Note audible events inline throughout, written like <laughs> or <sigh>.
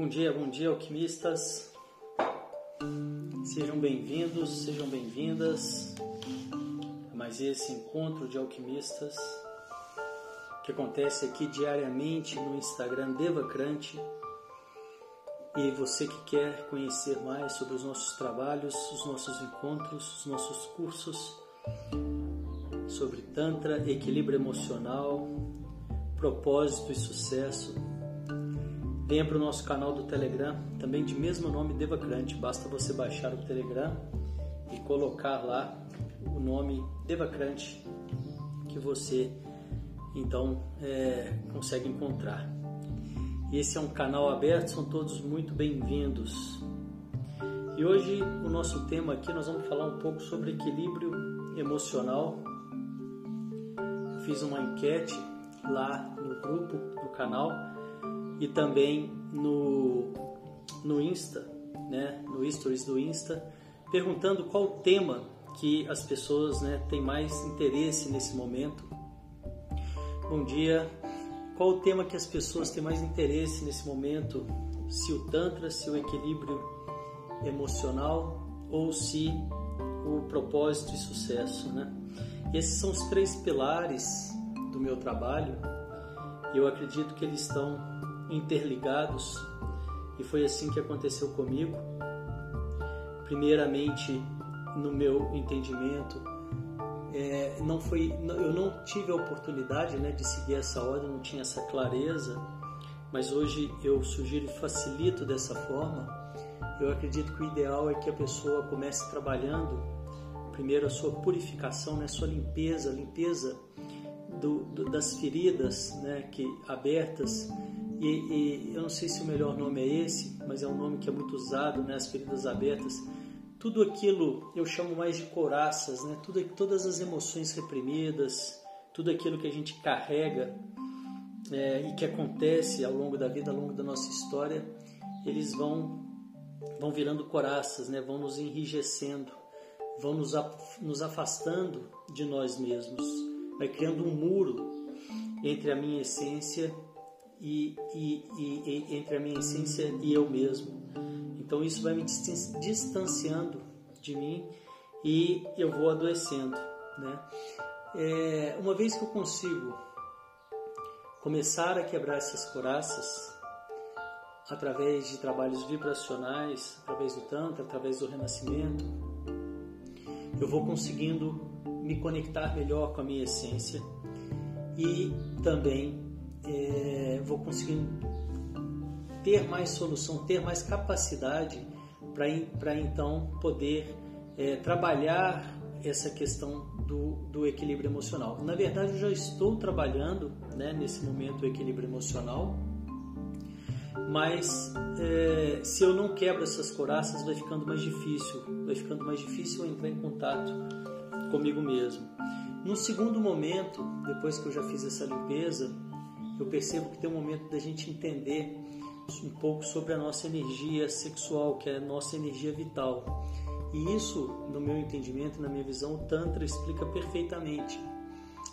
Bom dia, bom dia, alquimistas. Sejam bem-vindos, sejam bem-vindas a mais esse encontro de alquimistas que acontece aqui diariamente no Instagram Devacrante. E você que quer conhecer mais sobre os nossos trabalhos, os nossos encontros, os nossos cursos sobre Tantra, equilíbrio emocional, propósito e sucesso, Venha para o nosso canal do Telegram, também de mesmo nome Devacrante. Basta você baixar o Telegram e colocar lá o nome Devacrante que você então é, consegue encontrar. E esse é um canal aberto, são todos muito bem-vindos. E hoje o nosso tema aqui nós vamos falar um pouco sobre equilíbrio emocional. Eu fiz uma enquete lá no grupo, no canal e também no, no Insta, né, no Stories do Insta, perguntando qual o tema que as pessoas né, têm mais interesse nesse momento. Bom dia. Qual o tema que as pessoas têm mais interesse nesse momento? Se o Tantra, se o equilíbrio emocional ou se o propósito e sucesso, né? Esses são os três pilares do meu trabalho e eu acredito que eles estão interligados e foi assim que aconteceu comigo. Primeiramente, no meu entendimento, é, não foi, eu não tive a oportunidade né, de seguir essa ordem, não tinha essa clareza, mas hoje eu sugiro e facilito dessa forma. Eu acredito que o ideal é que a pessoa comece trabalhando primeiro a sua purificação, né, a sua limpeza, limpeza do, do, das feridas né, que abertas e, e, eu não sei se o melhor nome é esse, mas é um nome que é muito usado, né? As feridas abertas. Tudo aquilo eu chamo mais de coraças, né? Tudo, todas as emoções reprimidas, tudo aquilo que a gente carrega é, e que acontece ao longo da vida, ao longo da nossa história, eles vão vão virando coraças, né? Vão nos enrijecendo, vão nos, nos afastando de nós mesmos, vai criando um muro entre a minha essência e, e, e, entre a minha essência e eu mesmo. Então isso vai me distanciando de mim e eu vou adoecendo, né? É, uma vez que eu consigo começar a quebrar essas coraças através de trabalhos vibracionais, através do tantra, através do renascimento, eu vou conseguindo me conectar melhor com a minha essência e também é, vou conseguir ter mais solução, ter mais capacidade para então poder é, trabalhar essa questão do, do, equilíbrio emocional. Na verdade, eu já estou trabalhando né, nesse momento o equilíbrio emocional, mas é, se eu não quebro essas coraças, vai ficando mais difícil, vai ficando mais difícil entrar em contato comigo mesmo. No segundo momento, depois que eu já fiz essa limpeza, eu percebo que tem um momento da gente entender um pouco sobre a nossa energia sexual, que é a nossa energia vital. E isso, no meu entendimento, na minha visão, o Tantra explica perfeitamente.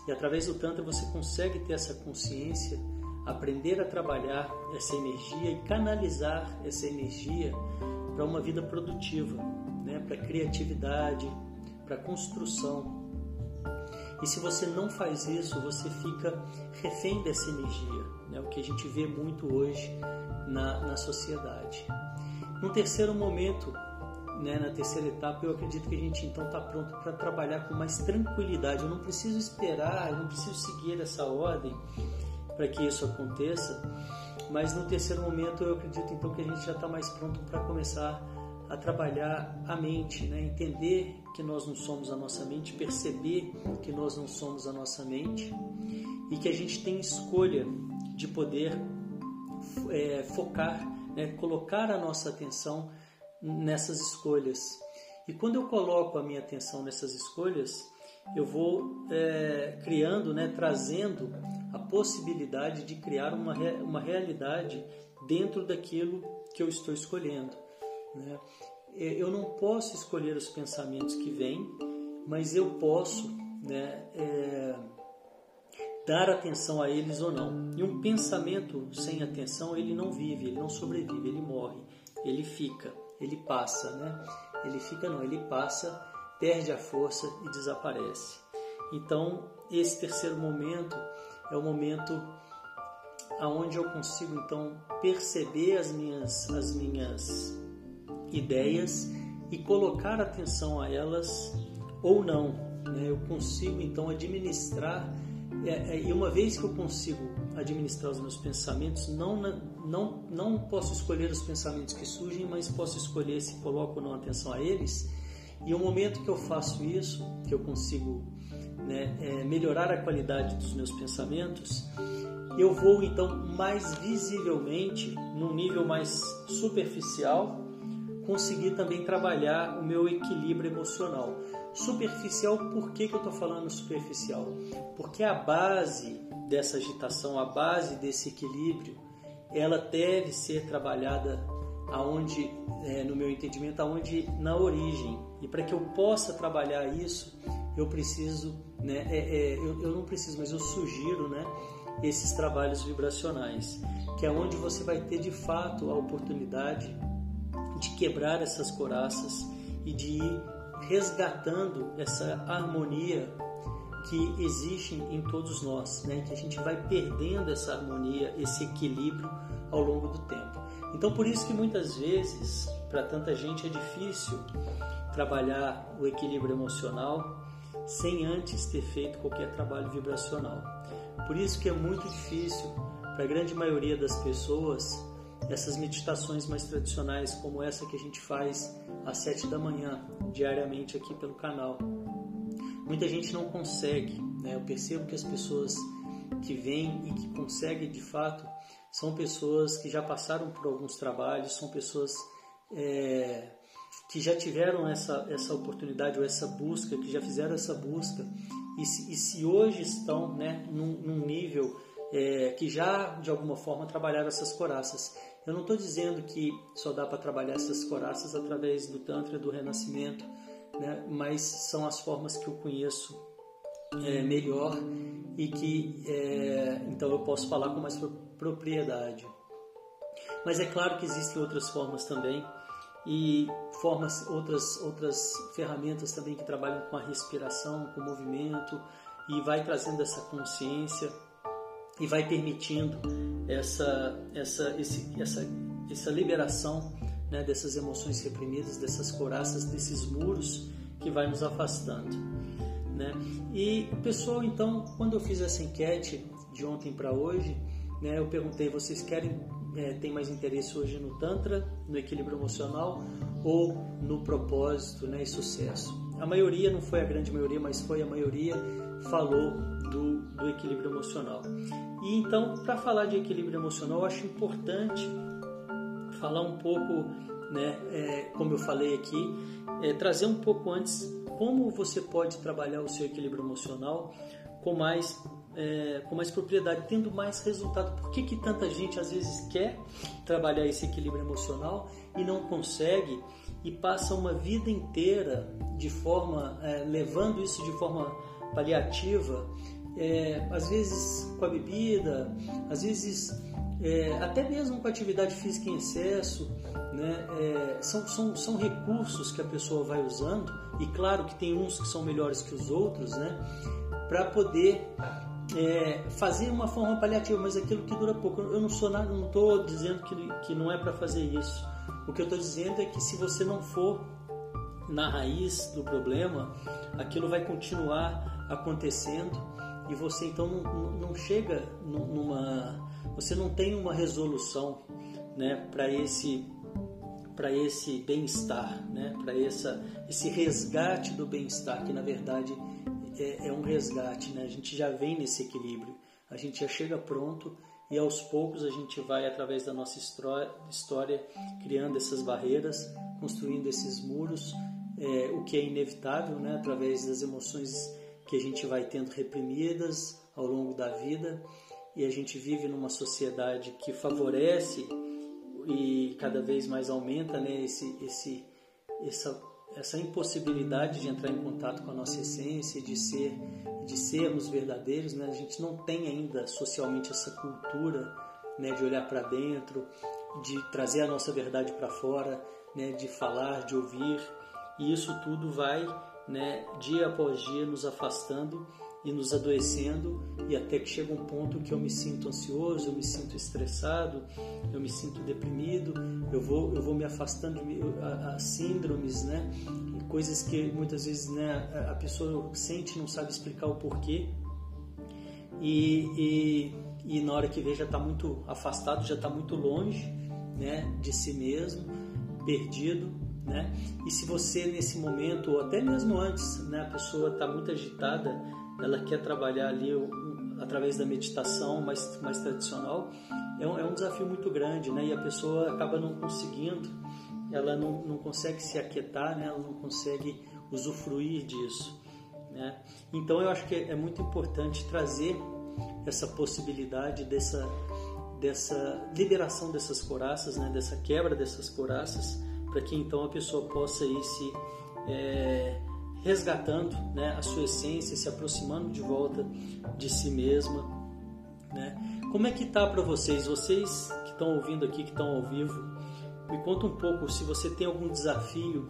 E através do Tantra você consegue ter essa consciência, aprender a trabalhar essa energia e canalizar essa energia para uma vida produtiva, né? para criatividade, para construção. E se você não faz isso, você fica refém dessa energia, né? o que a gente vê muito hoje na, na sociedade. No terceiro momento, né, na terceira etapa, eu acredito que a gente então está pronto para trabalhar com mais tranquilidade. Eu não preciso esperar, eu não preciso seguir essa ordem para que isso aconteça, mas no terceiro momento eu acredito então que a gente já está mais pronto para começar a trabalhar a mente, né? entender que nós não somos a nossa mente, perceber que nós não somos a nossa mente e que a gente tem escolha de poder é, focar, né? colocar a nossa atenção nessas escolhas. E quando eu coloco a minha atenção nessas escolhas, eu vou é, criando, né, trazendo a possibilidade de criar uma, uma realidade dentro daquilo que eu estou escolhendo. Né? Eu não posso escolher os pensamentos que vêm, mas eu posso né, é, dar atenção a eles ou não. E um pensamento sem atenção, ele não vive, ele não sobrevive, ele morre, ele fica, ele passa, né? Ele fica não, ele passa, perde a força e desaparece. Então, esse terceiro momento é o momento aonde eu consigo então perceber as minhas as minhas ideias e colocar atenção a elas ou não. Né? Eu consigo então administrar é, é, e uma vez que eu consigo administrar os meus pensamentos, não, não, não posso escolher os pensamentos que surgem, mas posso escolher se coloco ou não atenção a eles. E o momento que eu faço isso, que eu consigo né, é, melhorar a qualidade dos meus pensamentos, eu vou então mais visivelmente, num nível mais superficial, conseguir também trabalhar o meu equilíbrio emocional. Superficial, por que, que eu estou falando superficial? Porque a base dessa agitação, a base desse equilíbrio, ela deve ser trabalhada aonde, é, no meu entendimento, aonde na origem. E para que eu possa trabalhar isso, eu preciso, né, é, é, eu, eu não preciso, mas eu sugiro, né, esses trabalhos vibracionais, que é onde você vai ter de fato a oportunidade de quebrar essas coraças e de ir resgatando essa harmonia que existe em todos nós, né? que a gente vai perdendo essa harmonia, esse equilíbrio ao longo do tempo. Então, por isso que muitas vezes, para tanta gente, é difícil trabalhar o equilíbrio emocional sem antes ter feito qualquer trabalho vibracional. Por isso que é muito difícil para a grande maioria das pessoas essas meditações mais tradicionais, como essa que a gente faz às sete da manhã, diariamente aqui pelo canal. Muita gente não consegue, né? Eu percebo que as pessoas que vêm e que conseguem de fato são pessoas que já passaram por alguns trabalhos, são pessoas é, que já tiveram essa, essa oportunidade ou essa busca, que já fizeram essa busca e se, e se hoje estão né, num, num nível é, que já de alguma forma trabalharam essas coraças. Eu não estou dizendo que só dá para trabalhar essas coraças através do Tantra, do Renascimento, né? mas são as formas que eu conheço é, melhor e que é, então eu posso falar com mais propriedade. Mas é claro que existem outras formas também e formas outras outras ferramentas também que trabalham com a respiração, com o movimento e vai trazendo essa consciência e vai permitindo essa, essa, esse, essa, essa liberação né, dessas emoções reprimidas, dessas coraças, desses muros que vai nos afastando. Né? E pessoal, então, quando eu fiz essa enquete de ontem para hoje, né, eu perguntei: vocês querem, é, tem mais interesse hoje no Tantra, no equilíbrio emocional ou no propósito né, e sucesso? A maioria, não foi a grande maioria, mas foi a maioria, falou do, do equilíbrio emocional. E então, para falar de equilíbrio emocional, eu acho importante falar um pouco, né, é, como eu falei aqui, é, trazer um pouco antes como você pode trabalhar o seu equilíbrio emocional com mais é, com mais propriedade, tendo mais resultado. Por que, que tanta gente às vezes quer trabalhar esse equilíbrio emocional e não consegue e passa uma vida inteira de forma é, levando isso de forma paliativa é, às vezes com a bebida, às vezes é, até mesmo com atividade física em excesso, né? É, são, são, são recursos que a pessoa vai usando, e claro que tem uns que são melhores que os outros, né? para poder é, fazer uma forma paliativa, mas aquilo que dura pouco. Eu não sou nada, não estou dizendo que, que não é para fazer isso. O que eu estou dizendo é que se você não for na raiz do problema, aquilo vai continuar acontecendo e você então não, não chega numa você não tem uma resolução né para esse para esse bem-estar né para essa esse resgate do bem-estar que na verdade é, é, um resgate né. A gente já vem nesse equilíbrio. A gente já chega pronto e aos poucos a gente vai através da nossa história criando essas barreiras construindo esses muros é, o que é inevitável né através das emoções que a gente vai tendo reprimidas ao longo da vida e a gente vive numa sociedade que favorece e cada vez mais aumenta né, esse, esse, essa, essa impossibilidade de entrar em contato com a nossa essência, de ser, de sermos verdadeiros. Né? A gente não tem ainda socialmente essa cultura né, de olhar para dentro, de trazer a nossa verdade para fora, né, de falar, de ouvir. E isso tudo vai, né, dia após dia, nos afastando e nos adoecendo e até que chega um ponto que eu me sinto ansioso, eu me sinto estressado, eu me sinto deprimido, eu vou eu vou me afastando de a, a síndromes, né? Coisas que muitas vezes né, a pessoa sente não sabe explicar o porquê e, e, e na hora que vê já está muito afastado, já está muito longe, né? De si mesmo, perdido né? E se você nesse momento ou até mesmo antes, né, a pessoa está muito agitada, ela quer trabalhar ali através da meditação mais, mais tradicional, é um, é um desafio muito grande, né? E a pessoa acaba não conseguindo, ela não, não consegue se aquietar, né? Ela não consegue usufruir disso, né? Então eu acho que é muito importante trazer essa possibilidade dessa dessa liberação dessas coraças, né? Dessa quebra dessas coraças, para que então a pessoa possa ir se é, resgatando né, a sua essência, se aproximando de volta de si mesma. Né? Como é que tá para vocês? Vocês que estão ouvindo aqui, que estão ao vivo, me conta um pouco se você tem algum desafio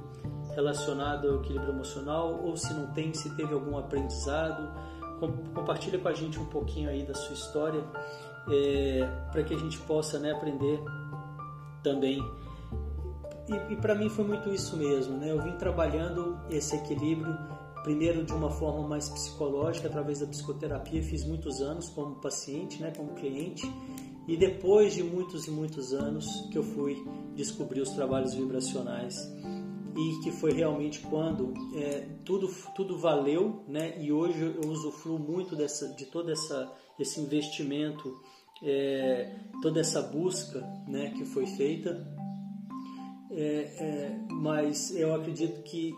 relacionado ao equilíbrio emocional ou se não tem, se teve algum aprendizado. Compartilha com a gente um pouquinho aí da sua história é, para que a gente possa né, aprender também e, e para mim foi muito isso mesmo, né? Eu vim trabalhando esse equilíbrio primeiro de uma forma mais psicológica através da psicoterapia, fiz muitos anos como paciente, né, como cliente, e depois de muitos e muitos anos que eu fui descobrir os trabalhos vibracionais. E que foi realmente quando é, tudo tudo valeu, né? E hoje eu usufruo muito dessa de todo essa esse investimento, é, toda essa busca, né, que foi feita é, é, mas eu acredito que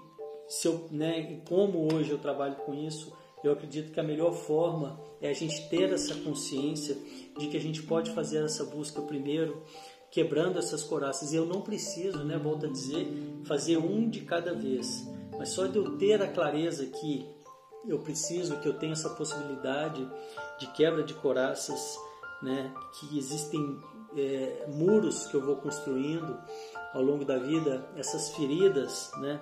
se eu, né, como hoje eu trabalho com isso, eu acredito que a melhor forma é a gente ter essa consciência de que a gente pode fazer essa busca primeiro, quebrando essas coraças. E eu não preciso, né, volto a dizer, fazer um de cada vez, mas só de eu ter a clareza que eu preciso, que eu tenho essa possibilidade de quebra de coraças, né, que existem é, muros que eu vou construindo, ao longo da vida, essas feridas, né?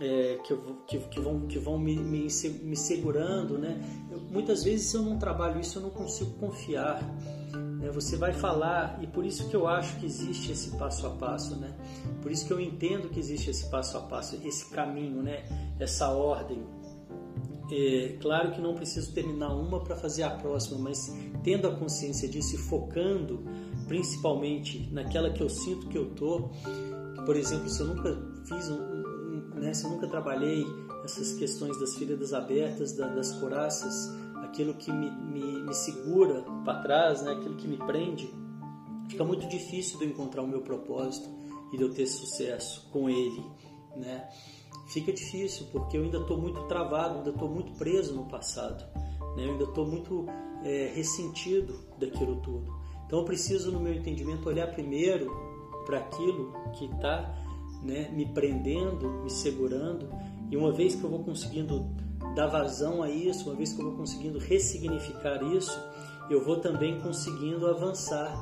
É, que, que, que, vão, que vão me, me, me segurando, né? Eu, muitas vezes, se eu não trabalho isso, eu não consigo confiar. Né? Você vai falar, e por isso que eu acho que existe esse passo a passo, né? Por isso que eu entendo que existe esse passo a passo, esse caminho, né? Essa ordem. É, claro que não preciso terminar uma para fazer a próxima, mas tendo a consciência disso e focando principalmente naquela que eu sinto que eu tô. Por exemplo, se eu nunca fiz um, um né, se eu nunca trabalhei essas questões das feridas abertas, da, das coraças, aquilo que me, me, me segura para trás, né, aquilo que me prende, fica muito difícil de eu encontrar o meu propósito e de eu ter sucesso com ele, né? Fica difícil porque eu ainda estou muito travado, ainda estou muito preso no passado, né? Eu ainda estou muito é, ressentido daquilo tudo. Então eu preciso, no meu entendimento, olhar primeiro para aquilo que está né, me prendendo, me segurando, e uma vez que eu vou conseguindo dar vazão a isso, uma vez que eu vou conseguindo ressignificar isso, eu vou também conseguindo avançar.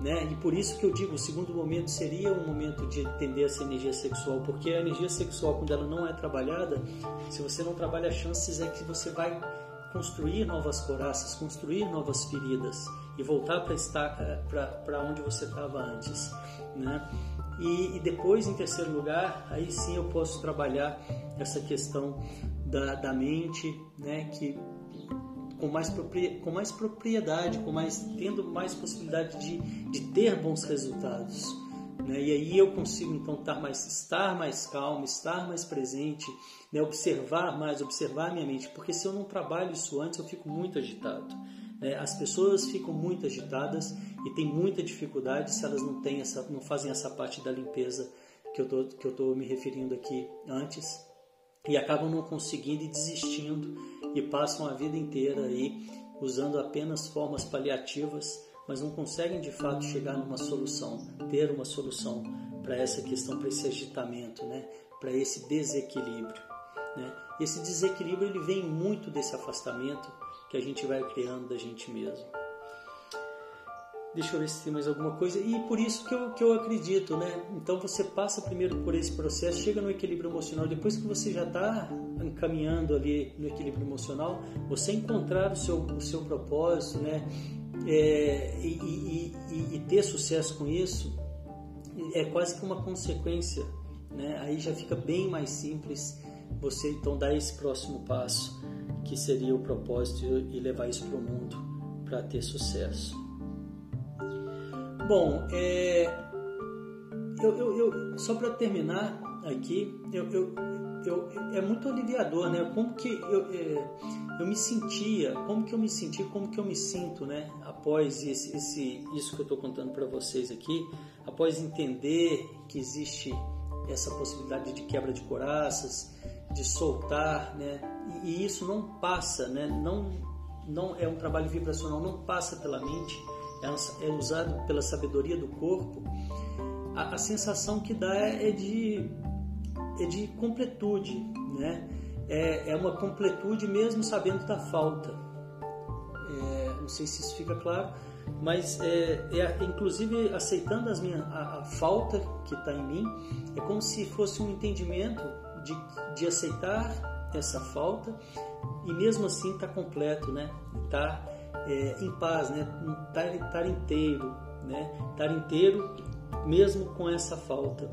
Né? E por isso que eu digo, o segundo momento seria um momento de entender essa energia sexual, porque a energia sexual, quando ela não é trabalhada, se você não trabalha, as chances é que você vai construir novas coraças, construir novas feridas e voltar para para onde você estava antes, né? E, e, depois, em terceiro lugar, aí sim eu posso trabalhar essa questão da, da mente, né? Que com mais, com mais propriedade, com mais tendo mais possibilidade de, de ter bons resultados. Né? E aí eu consigo então mais, estar mais calmo, estar mais presente, né? observar mais, observar minha mente, porque se eu não trabalho isso antes eu fico muito agitado. Né? As pessoas ficam muito agitadas e têm muita dificuldade se elas não, têm essa, não fazem essa parte da limpeza que eu tô, que eu estou me referindo aqui antes. e acabam não conseguindo e desistindo e passam a vida inteira aí usando apenas formas paliativas, mas não conseguem de fato chegar numa solução, ter uma solução para essa questão, para esse agitamento, né? para esse desequilíbrio. Né? Esse desequilíbrio ele vem muito desse afastamento que a gente vai criando da gente mesmo. Deixa eu ver se tem mais alguma coisa. E por isso que eu, que eu acredito, né? Então você passa primeiro por esse processo, chega no equilíbrio emocional. Depois que você já está encaminhando ali no equilíbrio emocional, você encontrar o seu, o seu propósito, né? É, e, e, e, ter sucesso com isso é quase que uma consequência, né? Aí já fica bem mais simples você então dar esse próximo passo, que seria o propósito e levar isso para o mundo para ter sucesso. Bom, é, eu, eu, eu só para terminar aqui, eu, é muito aliviador, né? Como que eu, é, eu me sentia, como que eu me senti, como que eu me sinto, né? Após esse, esse isso que eu estou contando para vocês aqui, após entender que existe essa possibilidade de quebra de coraças, de soltar, né? E, e isso não passa, né? Não, não é um trabalho vibracional, não passa pela mente é, é usado pela sabedoria do corpo, a, a sensação que dá é de, é de completude, né? É, é uma completude mesmo sabendo da falta. É, não sei se isso fica claro, mas é, é inclusive aceitando as minhas, a, a falta que está em mim, é como se fosse um entendimento de, de aceitar essa falta e mesmo assim está completo, né? Tá é, em paz, né? Estar, estar inteiro, né? Estar inteiro mesmo com essa falta.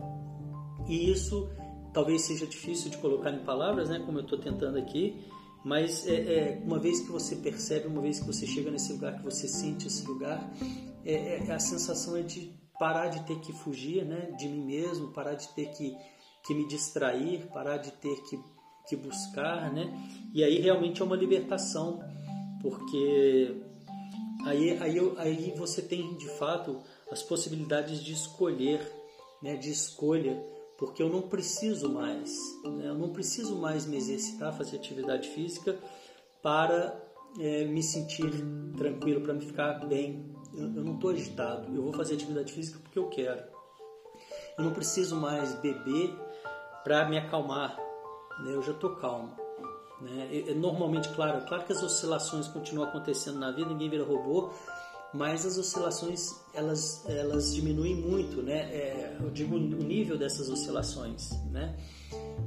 E isso talvez seja difícil de colocar em palavras, né? Como eu estou tentando aqui, mas é, é, uma vez que você percebe, uma vez que você chega nesse lugar, que você sente esse lugar, é, é, a sensação é de parar de ter que fugir, né? De mim mesmo, parar de ter que, que me distrair, parar de ter que, que buscar, né? E aí realmente é uma libertação porque aí, aí, aí você tem de fato as possibilidades de escolher, né, de escolha, porque eu não preciso mais, né, eu não preciso mais me exercitar, fazer atividade física para é, me sentir tranquilo, para me ficar bem. Eu, eu não estou agitado, eu vou fazer atividade física porque eu quero. Eu não preciso mais beber para me acalmar, né, eu já estou calmo. Né? Normalmente, claro, claro que as oscilações continuam acontecendo na vida, ninguém vira robô, mas as oscilações elas, elas diminuem muito, né? É, eu digo o nível dessas oscilações, né?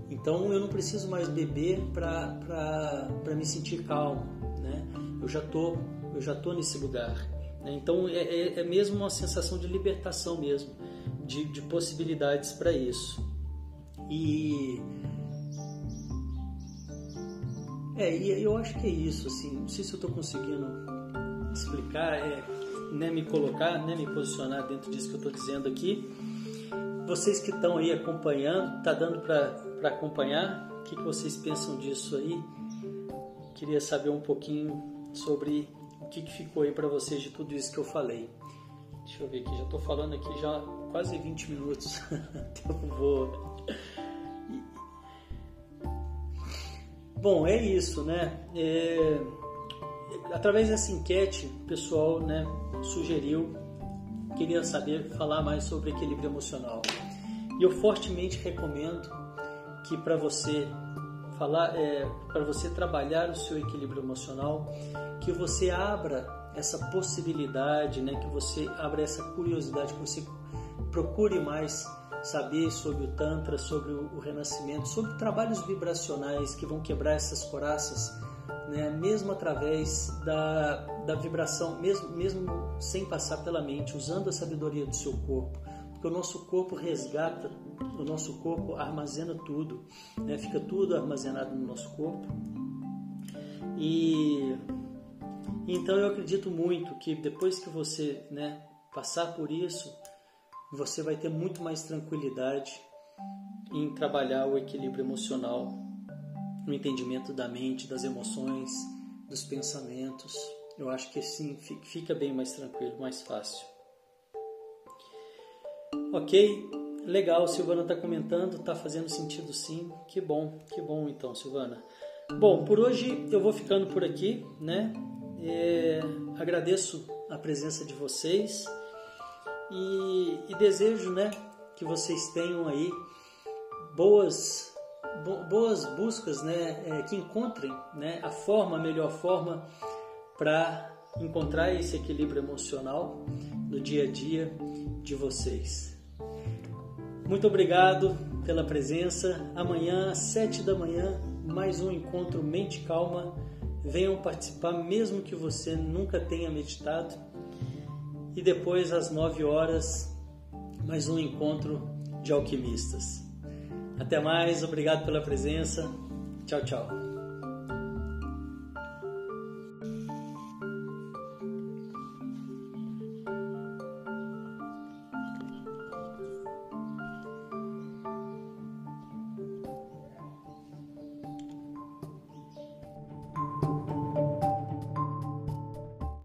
Então eu não preciso mais beber para me sentir calmo, né? Eu já tô eu já tô nesse lugar. Né? Então é, é, é, mesmo uma sensação de libertação mesmo, de, de possibilidades para isso. E é, e eu acho que é isso, assim, não sei se eu estou conseguindo explicar, é, né, me colocar, né, me posicionar dentro disso que eu estou dizendo aqui. Vocês que estão aí acompanhando, tá dando para acompanhar? O que, que vocês pensam disso aí? Queria saber um pouquinho sobre o que, que ficou aí para vocês de tudo isso que eu falei. Deixa eu ver aqui, já estou falando aqui já quase 20 minutos. <laughs> Tempo voa. Bom, é isso, né? É, através dessa enquete, o pessoal né, sugeriu, queria saber, falar mais sobre equilíbrio emocional. E eu fortemente recomendo que para você falar, é, para você trabalhar o seu equilíbrio emocional, que você abra essa possibilidade, né, que você abra essa curiosidade, que você procure mais saber sobre o Tantra, sobre o Renascimento, sobre trabalhos vibracionais que vão quebrar essas coraças, né? mesmo através da, da vibração, mesmo, mesmo sem passar pela mente, usando a sabedoria do seu corpo. Porque o nosso corpo resgata, o nosso corpo armazena tudo, né? fica tudo armazenado no nosso corpo. E então eu acredito muito que depois que você né, passar por isso, você vai ter muito mais tranquilidade em trabalhar o equilíbrio emocional, o entendimento da mente, das emoções, dos pensamentos. Eu acho que assim fica bem mais tranquilo, mais fácil. Ok? legal, Silvana está comentando, está fazendo sentido sim. Que bom, que bom então, Silvana. Bom, por hoje eu vou ficando por aqui, né? É, agradeço a presença de vocês e, e, desejo, né, que vocês tenham aí boas boas buscas, né, é, que encontrem, né, a forma, a melhor forma para encontrar esse equilíbrio emocional no dia a dia de vocês. Muito obrigado pela presença. Amanhã, às sete da manhã, mais um encontro Mente Calma. Venham participar, mesmo que você nunca tenha meditado. E depois, às nove horas, mais um encontro de alquimistas. Até mais, obrigado pela presença. Tchau, tchau.